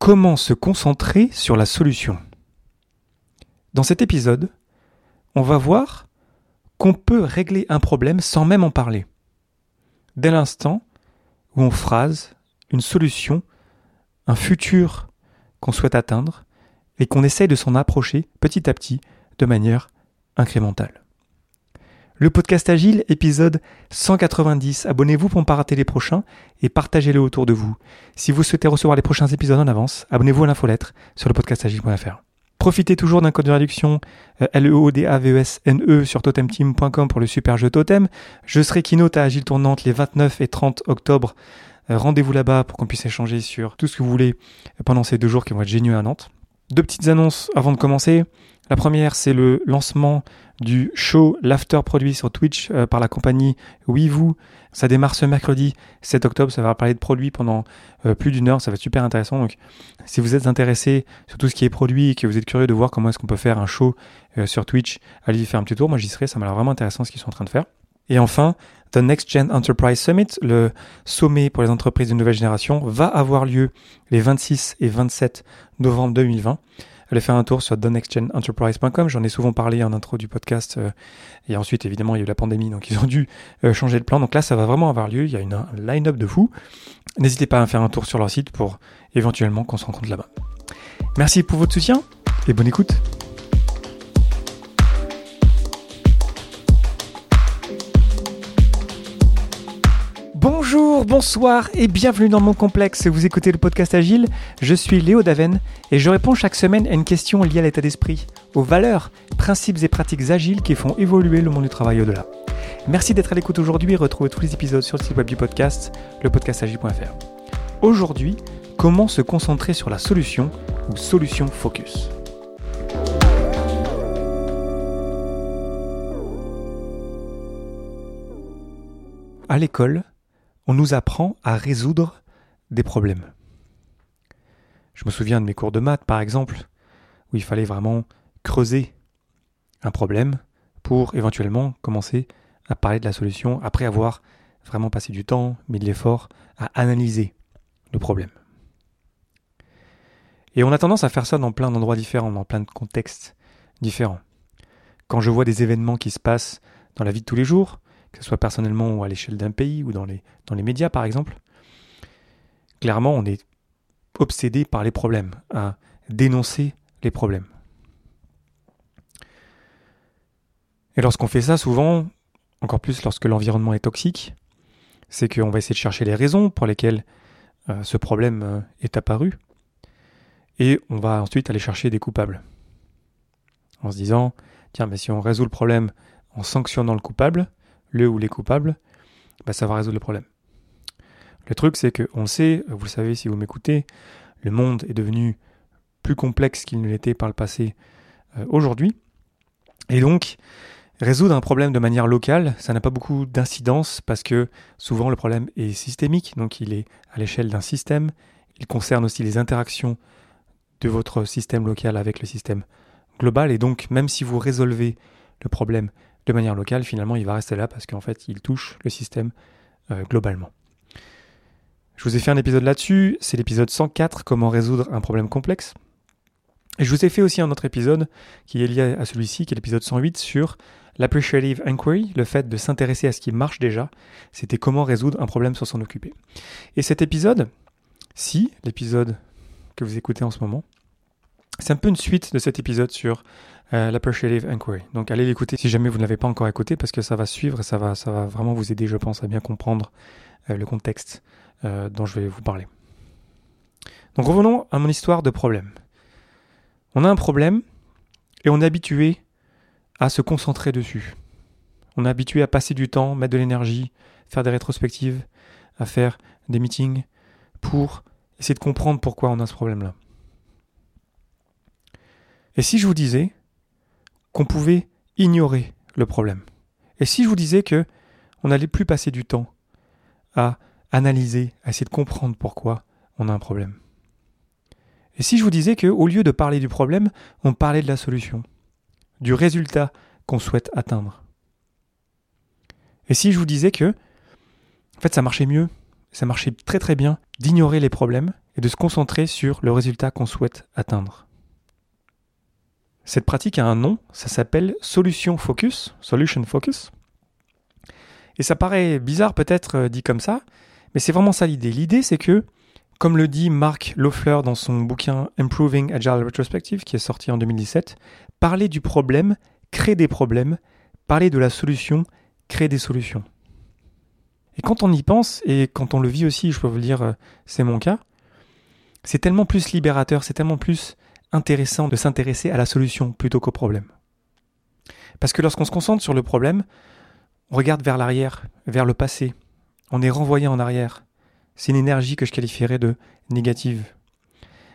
Comment se concentrer sur la solution Dans cet épisode, on va voir qu'on peut régler un problème sans même en parler. Dès l'instant où on phrase une solution, un futur qu'on souhaite atteindre, et qu'on essaye de s'en approcher petit à petit de manière incrémentale. Le podcast Agile, épisode 190. Abonnez-vous pour ne pas rater les prochains et partagez-le autour de vous. Si vous souhaitez recevoir les prochains épisodes en avance, abonnez-vous à l'infolettre sur le podcastagile.fr. Profitez toujours d'un code de réduction euh, L-E-O-D-A-V-E-S-N-E sur totemteam.com pour le super jeu Totem. Je serai keynote à Agile Tournante les 29 et 30 octobre. Euh, rendez-vous là-bas pour qu'on puisse échanger sur tout ce que vous voulez pendant ces deux jours qui vont être géniaux à Nantes. Deux petites annonces avant de commencer. La première, c'est le lancement du show L'After produit sur Twitch euh, par la compagnie WeVoo. Ça démarre ce mercredi 7 octobre. Ça va parler de produits pendant euh, plus d'une heure. Ça va être super intéressant. Donc, si vous êtes intéressé sur tout ce qui est produit et que vous êtes curieux de voir comment est-ce qu'on peut faire un show euh, sur Twitch, allez y faire un petit tour. Moi, j'y serai. Ça m'a l'air vraiment intéressant ce qu'ils sont en train de faire. Et enfin, The Next Gen Enterprise Summit, le sommet pour les entreprises de nouvelle génération, va avoir lieu les 26 et 27 novembre 2020 allez faire un tour sur thenextgenenterprise.com. J'en ai souvent parlé en intro du podcast. Euh, et ensuite, évidemment, il y a eu la pandémie, donc ils ont dû euh, changer de plan. Donc là, ça va vraiment avoir lieu. Il y a une, un line-up de fou. N'hésitez pas à faire un tour sur leur site pour éventuellement qu'on se rencontre là-bas. Merci pour votre soutien et bonne écoute. Bonsoir et bienvenue dans mon complexe. Vous écoutez le podcast Agile. Je suis Léo Daven et je réponds chaque semaine à une question liée à l'état d'esprit, aux valeurs, principes et pratiques agiles qui font évoluer le monde du travail au-delà. Merci d'être à l'écoute aujourd'hui et retrouvez tous les épisodes sur le site web du podcast, lepodcastagile.fr. Aujourd'hui, comment se concentrer sur la solution ou solution focus? À l'école, on nous apprend à résoudre des problèmes. Je me souviens de mes cours de maths, par exemple, où il fallait vraiment creuser un problème pour éventuellement commencer à parler de la solution après avoir vraiment passé du temps, mis de l'effort à analyser le problème. Et on a tendance à faire ça dans plein d'endroits différents, dans plein de contextes différents. Quand je vois des événements qui se passent dans la vie de tous les jours, que ce soit personnellement ou à l'échelle d'un pays ou dans les, médias par exemple, clairement on est obsédé par les problèmes, à dénoncer les problèmes. Et lorsqu'on fait ça, souvent, encore plus lorsque l'environnement est toxique, c'est qu'on va essayer de chercher les raisons pour lesquelles euh, ce problème euh, est apparu, et on va ensuite aller chercher des coupables. En se disant, tiens, mais si on résout le problème en sanctionnant le coupable, le ou les coupables, bah, ça va résoudre le problème. Le truc, c'est qu'on sait, vous le savez si vous m'écoutez, le monde est devenu plus complexe qu'il ne l'était par le passé euh, aujourd'hui. Et donc, résoudre un problème de manière locale, ça n'a pas beaucoup d'incidence parce que souvent le problème est systémique, donc il est à l'échelle d'un système. Il concerne aussi les interactions de votre système local avec le système global. Et donc, même si vous résolvez le problème de manière locale, finalement, il va rester là parce qu'en fait, il touche le système euh, globalement. Je vous ai fait un épisode là-dessus, c'est l'épisode 104, comment résoudre un problème complexe. Et je vous ai fait aussi un autre épisode qui est lié à celui-ci, qui est l'épisode 108 sur l'appreciative inquiry, le fait de s'intéresser à ce qui marche déjà. C'était comment résoudre un problème sans s'en occuper. Et cet épisode, si l'épisode que vous écoutez en ce moment, c'est un peu une suite de cet épisode sur euh, l'appreciative inquiry. Donc allez l'écouter si jamais vous ne l'avez pas encore écouté parce que ça va suivre et ça va, ça va vraiment vous aider, je pense, à bien comprendre euh, le contexte euh, dont je vais vous parler. Donc revenons à mon histoire de problème. On a un problème et on est habitué à se concentrer dessus. On est habitué à passer du temps, mettre de l'énergie, faire des rétrospectives, à faire des meetings pour essayer de comprendre pourquoi on a ce problème-là. Et si je vous disais qu'on pouvait ignorer le problème? Et si je vous disais que on n'allait plus passer du temps à analyser, à essayer de comprendre pourquoi on a un problème? Et si je vous disais que au lieu de parler du problème, on parlait de la solution, du résultat qu'on souhaite atteindre? Et si je vous disais que en fait ça marchait mieux, ça marchait très très bien d'ignorer les problèmes et de se concentrer sur le résultat qu'on souhaite atteindre? Cette pratique a un nom, ça s'appelle Solution Focus, Solution Focus. Et ça paraît bizarre peut-être euh, dit comme ça, mais c'est vraiment ça l'idée. L'idée c'est que, comme le dit Mark Loeffler dans son bouquin Improving Agile Retrospective qui est sorti en 2017, parler du problème crée des problèmes, parler de la solution crée des solutions. Et quand on y pense, et quand on le vit aussi, je peux vous le dire, euh, c'est mon cas, c'est tellement plus libérateur, c'est tellement plus intéressant de s'intéresser à la solution plutôt qu'au problème. Parce que lorsqu'on se concentre sur le problème, on regarde vers l'arrière, vers le passé, on est renvoyé en arrière. C'est une énergie que je qualifierais de négative.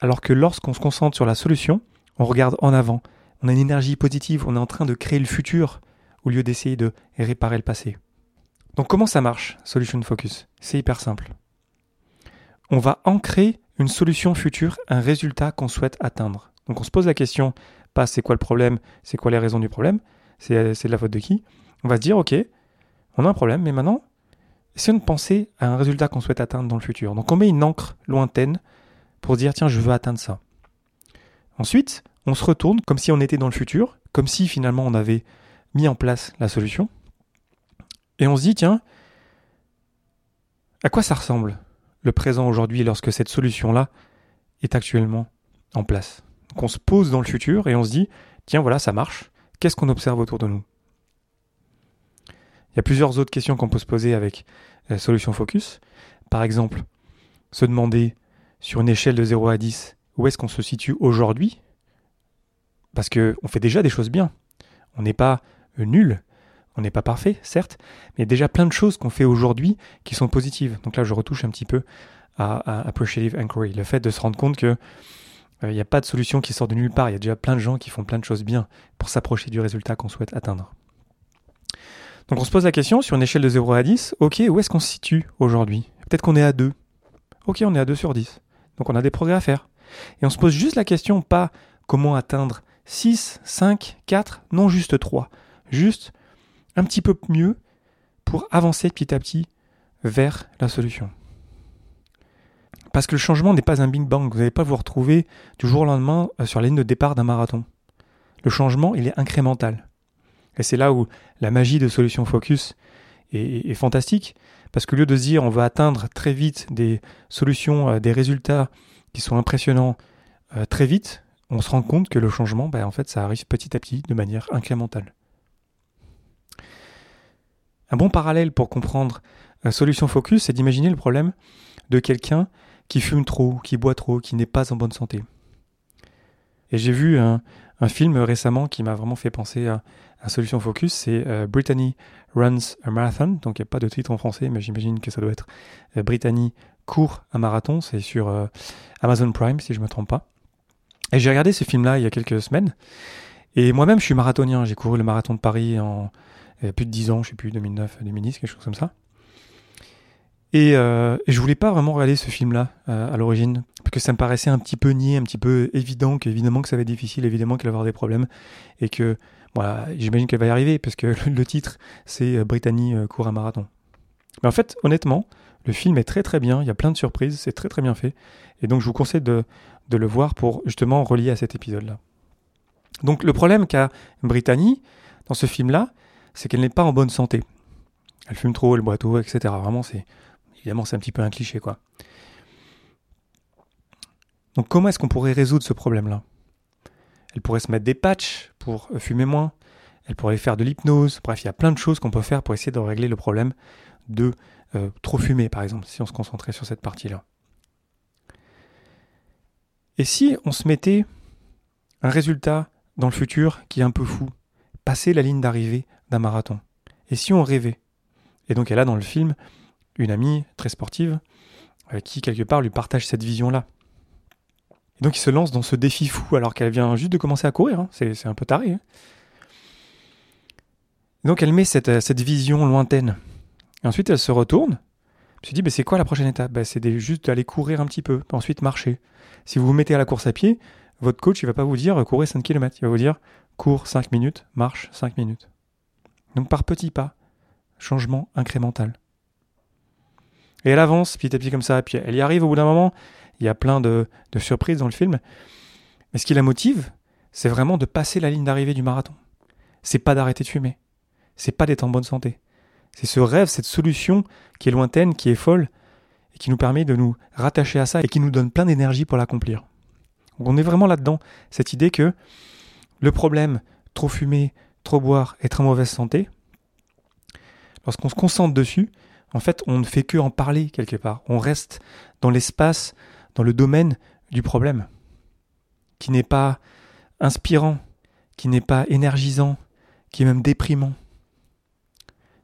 Alors que lorsqu'on se concentre sur la solution, on regarde en avant, on a une énergie positive, on est en train de créer le futur au lieu d'essayer de réparer le passé. Donc comment ça marche, Solution Focus? C'est hyper simple. On va ancrer une solution future, un résultat qu'on souhaite atteindre. Donc on se pose la question, pas c'est quoi le problème, c'est quoi les raisons du problème, c'est de la faute de qui? On va se dire, ok, on a un problème, mais maintenant, essayons de penser à un résultat qu'on souhaite atteindre dans le futur. Donc on met une encre lointaine pour dire, tiens, je veux atteindre ça. Ensuite, on se retourne comme si on était dans le futur, comme si finalement on avait mis en place la solution. Et on se dit, tiens, à quoi ça ressemble? Le présent aujourd'hui lorsque cette solution-là est actuellement en place. Donc on se pose dans le futur et on se dit, tiens voilà, ça marche, qu'est-ce qu'on observe autour de nous? Il y a plusieurs autres questions qu'on peut se poser avec la solution focus. Par exemple, se demander sur une échelle de 0 à 10, où est-ce qu'on se situe aujourd'hui? Parce qu'on fait déjà des choses bien. On n'est pas nul, on n'est pas parfait, certes, mais il y a déjà plein de choses qu'on fait aujourd'hui qui sont positives. Donc là, je retouche un petit peu à, Appreciative Inquiry, le fait de se rendre compte que euh, n'y a pas de solution qui sort de nulle part. Il y a déjà plein de gens qui font plein de choses bien pour s'approcher du résultat qu'on souhaite atteindre. Donc on se pose la question sur une échelle de 0 à 10, ok, où est-ce qu'on se situe aujourd'hui? Peut-être qu'on est à 2. Ok, on est à 2 sur 10. Donc on a des progrès à faire. Et on se pose juste la question, pas comment atteindre 6, 5, 4, non juste 3. Juste un petit peu mieux pour avancer petit à petit vers la solution. Parce que le changement n'est pas un bing bang, vous n'allez pas vous retrouver du jour au lendemain euh, sur la ligne de départ d'un marathon. Le changement, il est incrémental. Et c'est là où la magie de Solution Focus est, fantastique, parce qu'au lieu de se dire on va atteindre très vite des solutions, euh, des résultats qui sont impressionnants euh, très vite, on se rend compte que le changement, ben, en fait, ça arrive petit à petit de manière incrémentale. Un bon parallèle pour comprendre la solution focus, c'est d'imaginer le problème de quelqu'un qui fume trop, qui boit trop, qui n'est pas en bonne santé. Et j'ai vu un, film récemment qui m'a vraiment fait penser à, à Solution Focus, c'est euh, Brittany Runs a Marathon, donc il n'y a pas de titre en français, mais j'imagine que ça doit être euh, Brittany court un marathon, c'est sur euh, Amazon Prime si je ne me trompe pas. Et j'ai regardé ce film-là il y a quelques semaines, et moi-même je suis marathonien, j'ai couru le marathon de Paris en il y a plus de 10 ans, je sais plus, 2009, 2010, quelque chose comme ça. Et, euh, et je voulais pas vraiment regarder ce film-là euh, à l'origine, parce que ça me paraissait un petit peu niais, un petit peu évident qu'évidemment que ça va être difficile, évidemment qu'il va avoir des problèmes, et que voilà, j'imagine qu'elle va y arriver, parce que le, titre c'est euh, Brittany euh, court un marathon. Mais en fait, honnêtement, le film est très très bien, il y a plein de surprises, c'est très très bien fait, et donc je vous conseille de, de le voir pour justement relier à cet épisode-là. Donc le problème qu'a Brittany dans ce film-là, c'est qu'elle n'est pas en bonne santé. Elle fume trop, elle boit trop, etc. Vraiment, c'est évidemment c'est un petit peu un cliché, quoi. Donc comment est-ce qu'on pourrait résoudre ce problème-là? Elle pourrait se mettre des patchs pour euh, fumer moins. Elle pourrait faire de l'hypnose. Bref, il y a plein de choses qu'on peut faire pour essayer de régler le problème de euh, trop fumer, par exemple, si on se concentrait sur cette partie-là. Et si on se mettait un résultat dans le futur qui est un peu fou, passer la ligne d'arrivée d'un marathon. Et si on rêvait? Et donc elle a dans le film une amie très sportive euh, qui quelque part lui partage cette vision-là. Et donc il se lance dans ce défi fou alors qu'elle vient juste de commencer à courir, hein. c'est un peu taré. Hein. donc elle met cette, euh, cette, vision lointaine. Et ensuite elle se retourne, elle se dit bah, c'est quoi la prochaine étape? Bah, C'est juste d'aller courir un petit peu, ensuite marcher. Si vous vous mettez à la course à pied, votre coach il va pas vous dire courez 5 km, il va vous dire cours 5 minutes, marche 5 minutes. Donc par petits pas, changement incrémental. Et elle avance petit à petit comme ça, puis elle y arrive au bout d'un moment, il y a plein de, surprises dans le film. Mais ce qui la motive, c'est vraiment de passer la ligne d'arrivée du marathon. C'est pas d'arrêter de fumer. C'est pas d'être en bonne santé. C'est ce rêve, cette solution qui est lointaine, qui est folle, et qui nous permet de nous rattacher à ça et qui nous donne plein d'énergie pour l'accomplir. on est vraiment là-dedans, cette idée que le problème, trop fumer, trop boire, être en mauvaise santé, lorsqu'on se concentre dessus, en fait, on ne fait que en parler quelque part. On reste dans l'espace, dans le domaine du problème, qui n'est pas inspirant, qui n'est pas énergisant, qui est même déprimant.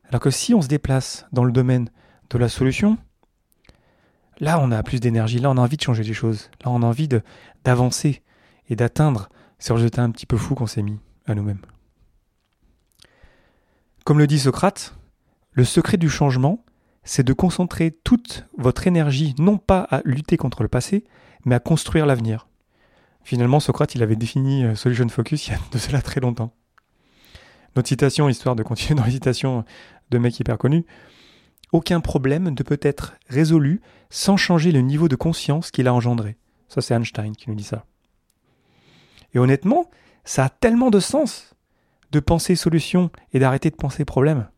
Alors que si on se déplace dans le domaine de la solution, là on a plus d'énergie, là on a envie de changer les choses, là on a envie d'avancer et d'atteindre ce résultat un petit peu fou qu'on s'est mis à nous-mêmes. Comme le dit Socrate, le secret du changement, c'est de concentrer toute votre énergie non pas à lutter contre le passé, mais à construire l'avenir. Finalement, Socrate, il avait défini euh, Solution Focus il y a de cela très longtemps. Notre citation, histoire de continuer dans les citations de mecs hyper connus, aucun problème ne peut être résolu sans changer le niveau de conscience qu'il a engendré. Ça, c'est Einstein qui nous dit ça. Et honnêtement, ça a tellement de sens de penser solution et d'arrêter de penser problème.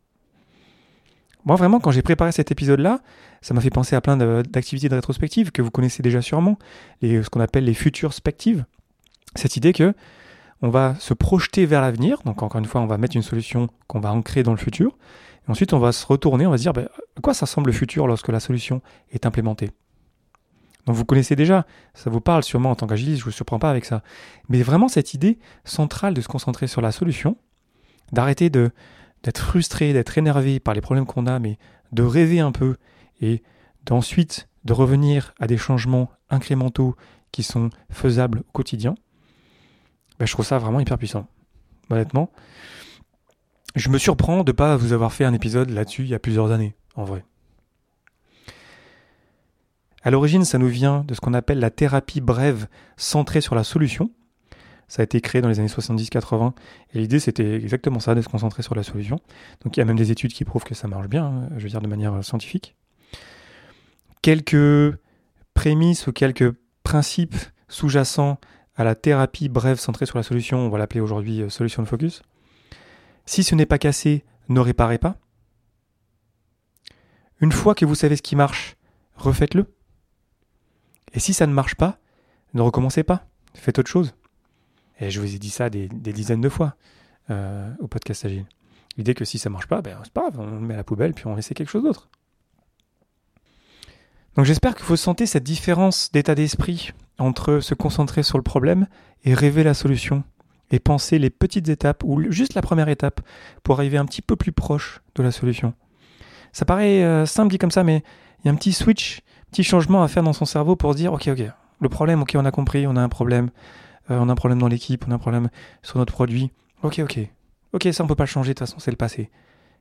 Moi, vraiment, quand j'ai préparé cet épisode-là, ça m'a fait penser à plein d'activités de rétrospective que vous connaissez déjà sûrement, ce qu'on appelle les futures spectives. Cette idée que on va se projeter vers l'avenir, donc encore une fois, on va mettre une solution qu'on va ancrer dans le futur, et ensuite on va se retourner, on va se dire, ben, à quoi ça ressemble le futur lorsque la solution est implémentée? Donc vous connaissez déjà, ça vous parle sûrement en tant qu'agiliste, je ne vous surprends pas avec ça. Mais vraiment cette idée centrale de se concentrer sur la solution, d'arrêter de d'être frustré, d'être énervé par les problèmes qu'on a, mais de rêver un peu et d'ensuite de revenir à des changements incrémentaux qui sont faisables au quotidien, ben, je trouve ça vraiment hyper puissant. Honnêtement, je me surprends de ne pas vous avoir fait un épisode là-dessus il y a plusieurs années, en vrai. À l'origine, ça nous vient de ce qu'on appelle la thérapie brève centrée sur la solution. Ça a été créé dans les années 70-80 et l'idée c'était exactement ça, de se concentrer sur la solution. Donc il y a même des études qui prouvent que ça marche bien, hein, je veux dire de manière scientifique. Quelques prémices ou quelques principes sous-jacents à la thérapie brève centrée sur la solution, on va l'appeler aujourd'hui euh, solution de focus. Si ce n'est pas cassé, ne réparez pas. Une fois que vous savez ce qui marche, refaites-le. Et si ça ne marche pas, ne recommencez pas, faites autre chose. Et je vous ai dit ça des, dizaines de fois euh, au podcast Agile. L'idée que si ça marche pas, ben, c'est pas grave, on le met à la poubelle puis on essaie quelque chose d'autre. Donc j'espère que vous sentez cette différence d'état d'esprit entre se concentrer sur le problème et rêver la solution et penser les petites étapes ou juste la première étape pour arriver un petit peu plus proche de la solution. Ça paraît euh, simple dit comme ça, mais il y a un petit switch, petit changement à faire dans son cerveau pour se dire ok ok, le problème, ok on a compris, on a un problème, euh, on a un problème dans l'équipe, on a un problème sur notre produit. Ok, ok. Ok, ça on peut pas le changer, de toute façon c'est le passé.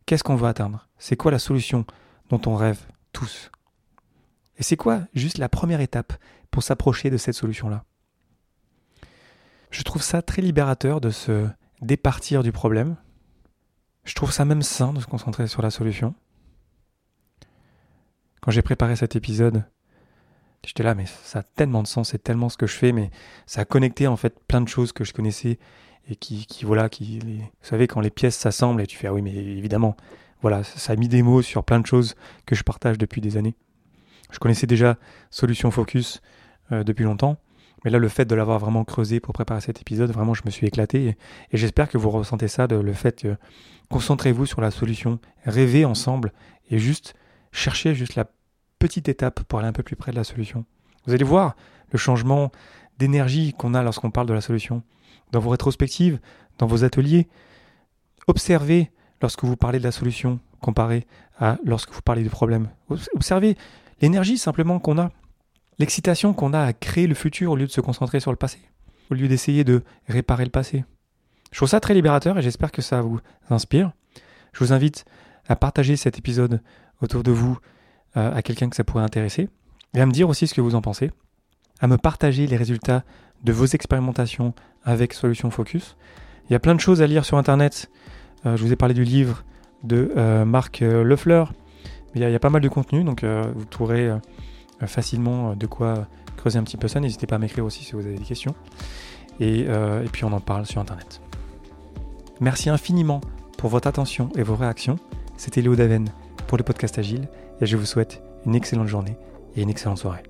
Qu'est-ce qu'on veut atteindre? C'est quoi la solution dont on rêve tous? Et c'est quoi juste la première étape pour s'approcher de cette solution-là? Je trouve ça très libérateur de se départir du problème. Je trouve ça même sain de se concentrer sur la solution. Quand j'ai préparé cet épisode, J'étais là, mais ça a tellement de sens, c'est tellement ce que je fais, mais ça a connecté en fait plein de choses que je connaissais et qui, qui voilà, qui, vous savez, quand les pièces s'assemblent et tu fais, ah oui, mais évidemment, voilà, ça a mis des mots sur plein de choses que je partage depuis des années. Je connaissais déjà Solution Focus euh, depuis longtemps, mais là, le fait de l'avoir vraiment creusé pour préparer cet épisode, vraiment, je me suis éclaté et, j'espère que vous ressentez ça, le fait que concentrez-vous sur la solution, rêvez ensemble et juste cherchez juste la petite étape pour aller un peu plus près de la solution. Vous allez voir le changement d'énergie qu'on a lorsqu'on parle de la solution. Dans vos rétrospectives, dans vos ateliers, observez lorsque vous parlez de la solution comparé à lorsque vous parlez du problème. Observez l'énergie simplement qu'on a, l'excitation qu'on a à créer le futur au lieu de se concentrer sur le passé, au lieu d'essayer de réparer le passé. Je trouve ça très libérateur et j'espère que ça vous inspire. Je vous invite à partager cet épisode autour de vous euh, à quelqu'un que ça pourrait intéresser, et à me dire aussi ce que vous en pensez, à me partager les résultats de vos expérimentations avec Solution Focus. Il y a plein de choses à lire sur Internet. Euh, je vous ai parlé du livre de euh, Marc Lefleur. Il y, a, il y, a, pas mal de contenu, donc vous trouverez facilement de quoi creuser un petit peu ça. N'hésitez pas à m'écrire aussi si vous avez des questions. Et, et puis on en parle sur Internet. Merci infiniment pour votre attention et vos réactions. C'était Léo Daven pour le podcast Agile et je vous souhaite une excellente journée et une excellente soirée.